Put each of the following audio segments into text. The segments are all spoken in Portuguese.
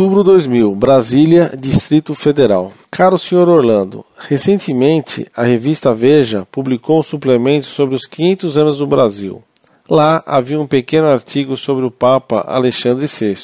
Outubro 2000, Brasília, Distrito Federal. Caro Sr. Orlando, recentemente a revista Veja publicou um suplemento sobre os 500 anos do Brasil. Lá havia um pequeno artigo sobre o Papa Alexandre VI.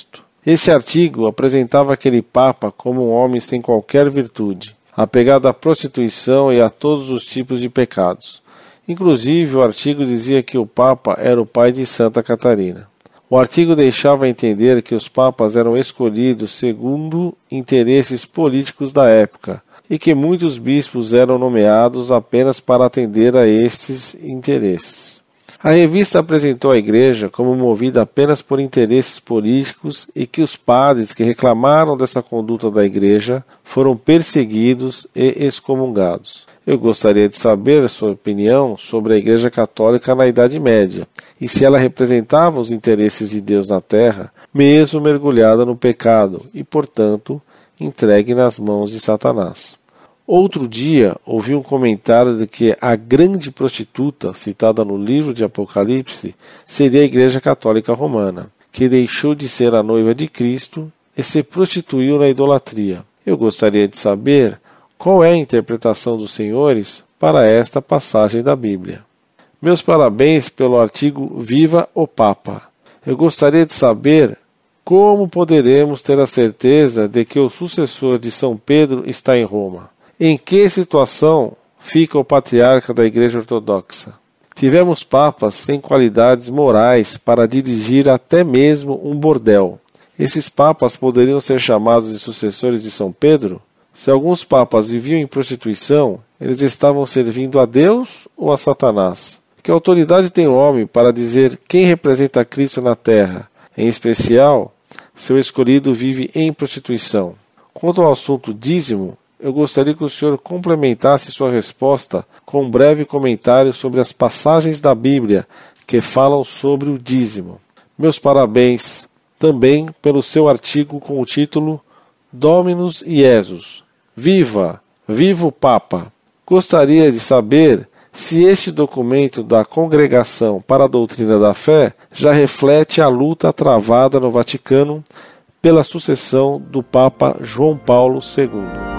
Este artigo apresentava aquele Papa como um homem sem qualquer virtude, apegado à prostituição e a todos os tipos de pecados. Inclusive, o artigo dizia que o Papa era o pai de Santa Catarina. O artigo deixava entender que os papas eram escolhidos segundo interesses políticos da época e que muitos bispos eram nomeados apenas para atender a estes interesses. A revista apresentou a Igreja como movida apenas por interesses políticos e que os padres que reclamaram dessa conduta da Igreja foram perseguidos e excomungados. Eu gostaria de saber a sua opinião sobre a Igreja Católica na Idade Média e se ela representava os interesses de Deus na Terra, mesmo mergulhada no pecado e, portanto, entregue nas mãos de Satanás. Outro dia ouvi um comentário de que a grande prostituta citada no livro de Apocalipse seria a Igreja Católica Romana, que deixou de ser a noiva de Cristo e se prostituiu na idolatria. Eu gostaria de saber qual é a interpretação dos senhores para esta passagem da Bíblia? Meus parabéns pelo artigo Viva o Papa. Eu gostaria de saber como poderemos ter a certeza de que o sucessor de São Pedro está em Roma. Em que situação fica o patriarca da Igreja Ortodoxa? Tivemos papas sem qualidades morais para dirigir até mesmo um bordel. Esses papas poderiam ser chamados de sucessores de São Pedro? Se alguns papas viviam em prostituição, eles estavam servindo a Deus ou a Satanás? Que autoridade tem o homem para dizer quem representa Cristo na terra? Em especial, seu escolhido vive em prostituição. Quanto ao assunto dízimo, eu gostaria que o senhor complementasse sua resposta com um breve comentário sobre as passagens da Bíblia que falam sobre o dízimo. Meus parabéns também pelo seu artigo com o título Dominus Jesus Viva! Viva o Papa! Gostaria de saber se este documento da Congregação para a Doutrina da Fé já reflete a luta travada no Vaticano pela sucessão do Papa João Paulo II.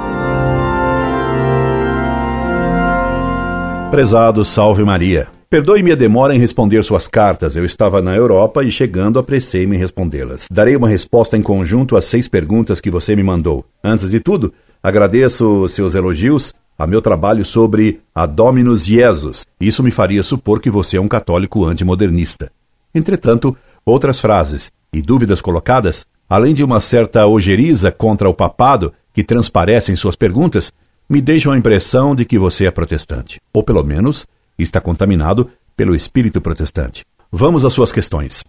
Prezado Salve Maria. Perdoe-me a demora em responder suas cartas. Eu estava na Europa e chegando apressei-me em respondê-las. Darei uma resposta em conjunto às seis perguntas que você me mandou. Antes de tudo, Agradeço seus elogios a meu trabalho sobre a Dominus Jesus. Isso me faria supor que você é um católico antimodernista. Entretanto, outras frases e dúvidas colocadas, além de uma certa ojeriza contra o papado que transparece em suas perguntas, me deixam a impressão de que você é protestante, ou pelo menos está contaminado pelo espírito protestante. Vamos às suas questões.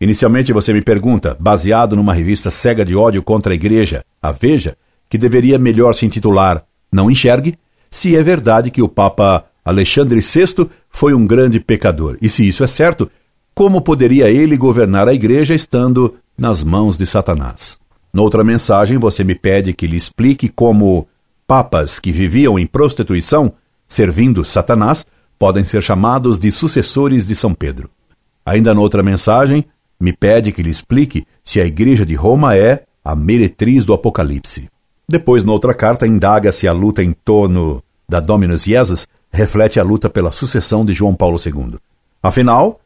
Inicialmente você me pergunta, baseado numa revista cega de ódio contra a igreja, a Veja, que deveria melhor se intitular Não Enxergue, se é verdade que o Papa Alexandre VI foi um grande pecador. E se isso é certo, como poderia ele governar a igreja estando nas mãos de Satanás? Noutra mensagem, você me pede que lhe explique como papas que viviam em prostituição, servindo Satanás, podem ser chamados de sucessores de São Pedro. Ainda noutra mensagem, me pede que lhe explique se a Igreja de Roma é a meretriz do Apocalipse. Depois, noutra carta, indaga se a luta em torno da Dominus Jesus reflete a luta pela sucessão de João Paulo II. Afinal,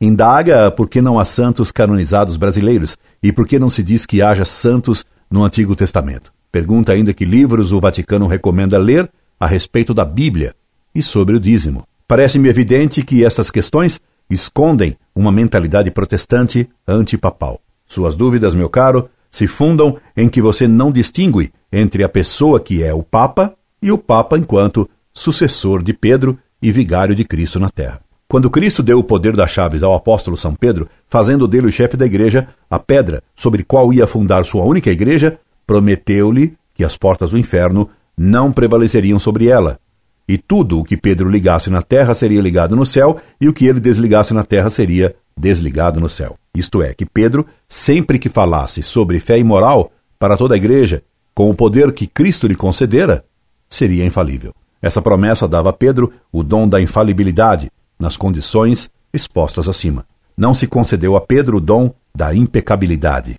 indaga por que não há santos canonizados brasileiros e por que não se diz que haja santos no Antigo Testamento. Pergunta ainda que livros o Vaticano recomenda ler a respeito da Bíblia e sobre o dízimo. Parece-me evidente que essas questões escondem uma mentalidade protestante antipapal. Suas dúvidas, meu caro, se fundam em que você não distingue entre a pessoa que é o Papa e o Papa enquanto sucessor de Pedro e vigário de Cristo na terra. Quando Cristo deu o poder das chaves ao apóstolo São Pedro, fazendo dele o chefe da igreja, a pedra sobre qual ia fundar sua única igreja, prometeu-lhe que as portas do inferno não prevaleceriam sobre ela. E tudo o que Pedro ligasse na terra seria ligado no céu, e o que ele desligasse na terra seria desligado no céu. Isto é, que Pedro, sempre que falasse sobre fé e moral para toda a igreja, com o poder que Cristo lhe concedera, seria infalível. Essa promessa dava a Pedro o dom da infalibilidade, nas condições expostas acima. Não se concedeu a Pedro o dom da impecabilidade.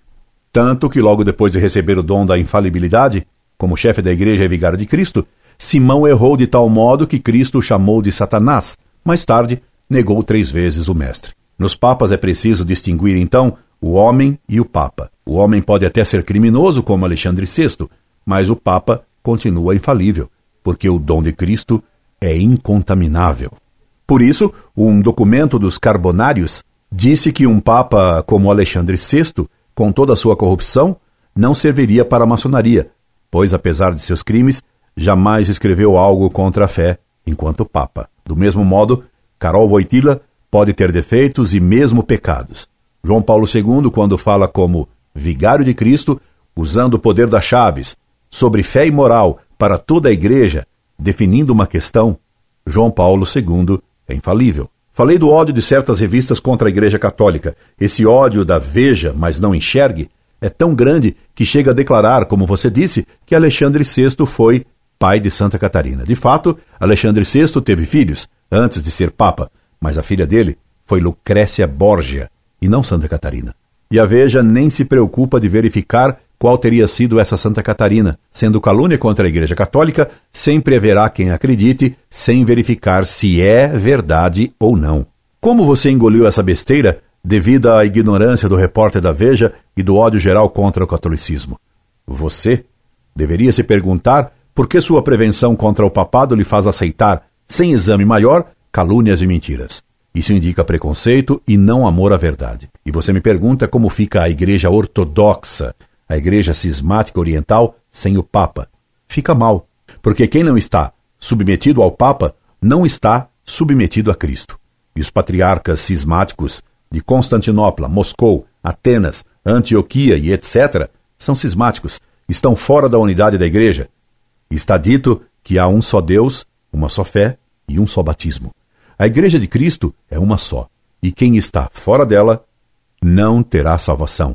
Tanto que logo depois de receber o dom da infalibilidade, como chefe da igreja e vigário de Cristo, Simão errou de tal modo que Cristo o chamou de Satanás. Mais tarde, negou três vezes o Mestre. Nos papas é preciso distinguir, então, o homem e o papa. O homem pode até ser criminoso, como Alexandre VI, mas o papa continua infalível, porque o dom de Cristo é incontaminável. Por isso, um documento dos Carbonários disse que um papa como Alexandre VI, com toda a sua corrupção, não serviria para a maçonaria, pois, apesar de seus crimes, jamais escreveu algo contra a fé enquanto papa. Do mesmo modo, Carol Voitila pode ter defeitos e mesmo pecados. João Paulo II, quando fala como vigário de Cristo, usando o poder das chaves, sobre fé e moral para toda a igreja, definindo uma questão, João Paulo II é infalível. Falei do ódio de certas revistas contra a Igreja Católica. Esse ódio da veja, mas não enxergue, é tão grande que chega a declarar, como você disse, que Alexandre VI foi pai de Santa Catarina. De fato, Alexandre VI teve filhos antes de ser papa, mas a filha dele foi Lucrécia Borgia e não Santa Catarina. E a Veja nem se preocupa de verificar qual teria sido essa Santa Catarina. Sendo calúnia contra a Igreja Católica, sempre haverá quem acredite, sem verificar se é verdade ou não. Como você engoliu essa besteira devido à ignorância do repórter da Veja e do ódio geral contra o catolicismo? Você deveria se perguntar por que sua prevenção contra o papado lhe faz aceitar, sem exame maior, calúnias e mentiras. Isso indica preconceito e não amor à verdade. E você me pergunta como fica a igreja ortodoxa a Igreja Cismática Oriental sem o Papa. Fica mal, porque quem não está submetido ao Papa não está submetido a Cristo. E os patriarcas cismáticos de Constantinopla, Moscou, Atenas, Antioquia e etc. são cismáticos, estão fora da unidade da Igreja. Está dito que há um só Deus, uma só fé e um só batismo. A Igreja de Cristo é uma só, e quem está fora dela não terá salvação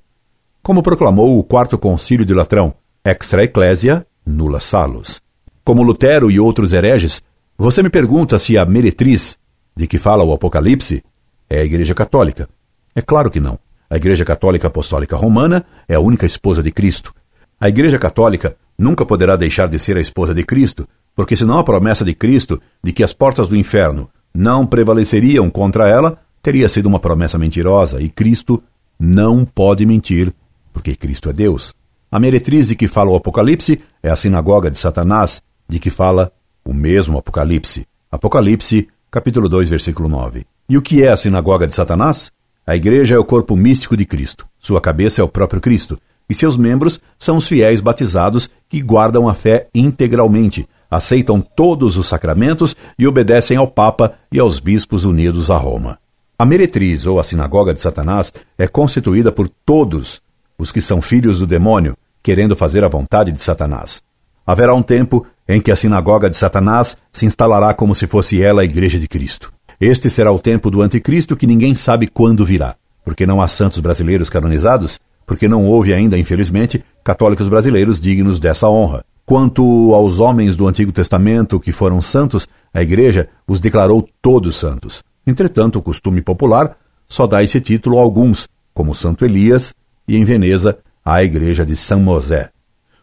como proclamou o Quarto Concílio de Latrão, extra ecclesia, nulla salus. Como Lutero e outros hereges, você me pergunta se a meretriz, de que fala o Apocalipse, é a Igreja Católica. É claro que não. A Igreja Católica Apostólica Romana é a única esposa de Cristo. A Igreja Católica nunca poderá deixar de ser a esposa de Cristo, porque senão a promessa de Cristo de que as portas do inferno não prevaleceriam contra ela teria sido uma promessa mentirosa, e Cristo não pode mentir porque Cristo é Deus. A meretriz de que fala o Apocalipse é a sinagoga de Satanás, de que fala o mesmo Apocalipse. Apocalipse, capítulo 2, versículo 9. E o que é a sinagoga de Satanás? A igreja é o corpo místico de Cristo. Sua cabeça é o próprio Cristo. E seus membros são os fiéis batizados que guardam a fé integralmente, aceitam todos os sacramentos e obedecem ao Papa e aos bispos unidos a Roma. A meretriz, ou a sinagoga de Satanás, é constituída por todos os que são filhos do demônio, querendo fazer a vontade de Satanás. Haverá um tempo em que a sinagoga de Satanás se instalará como se fosse ela a igreja de Cristo. Este será o tempo do anticristo que ninguém sabe quando virá, porque não há santos brasileiros canonizados, porque não houve ainda, infelizmente, católicos brasileiros dignos dessa honra. Quanto aos homens do Antigo Testamento que foram santos, a Igreja os declarou todos santos. Entretanto, o costume popular só dá esse título a alguns, como Santo Elias, e em Veneza, a Igreja de São Mosé.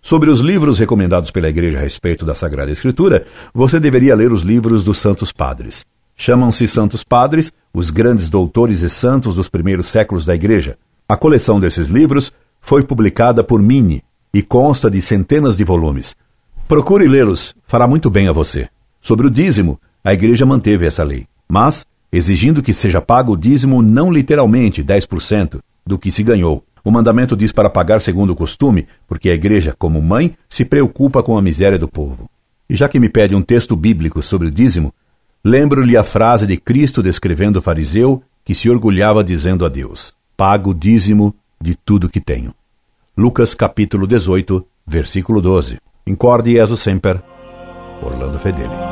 Sobre os livros recomendados pela Igreja a respeito da Sagrada Escritura, você deveria ler os livros dos Santos Padres. Chamam-se Santos Padres os grandes doutores e santos dos primeiros séculos da Igreja. A coleção desses livros foi publicada por Mini e consta de centenas de volumes. Procure lê-los, fará muito bem a você. Sobre o dízimo, a Igreja manteve essa lei, mas exigindo que seja pago o dízimo não literalmente 10% do que se ganhou, o mandamento diz para pagar segundo o costume, porque a igreja, como mãe, se preocupa com a miséria do povo. E já que me pede um texto bíblico sobre o dízimo, lembro-lhe a frase de Cristo descrevendo o fariseu que se orgulhava dizendo a Deus: Pago o dízimo de tudo que tenho. Lucas capítulo 18, versículo 12. Incorde Jesus Semper, Orlando Fedeli.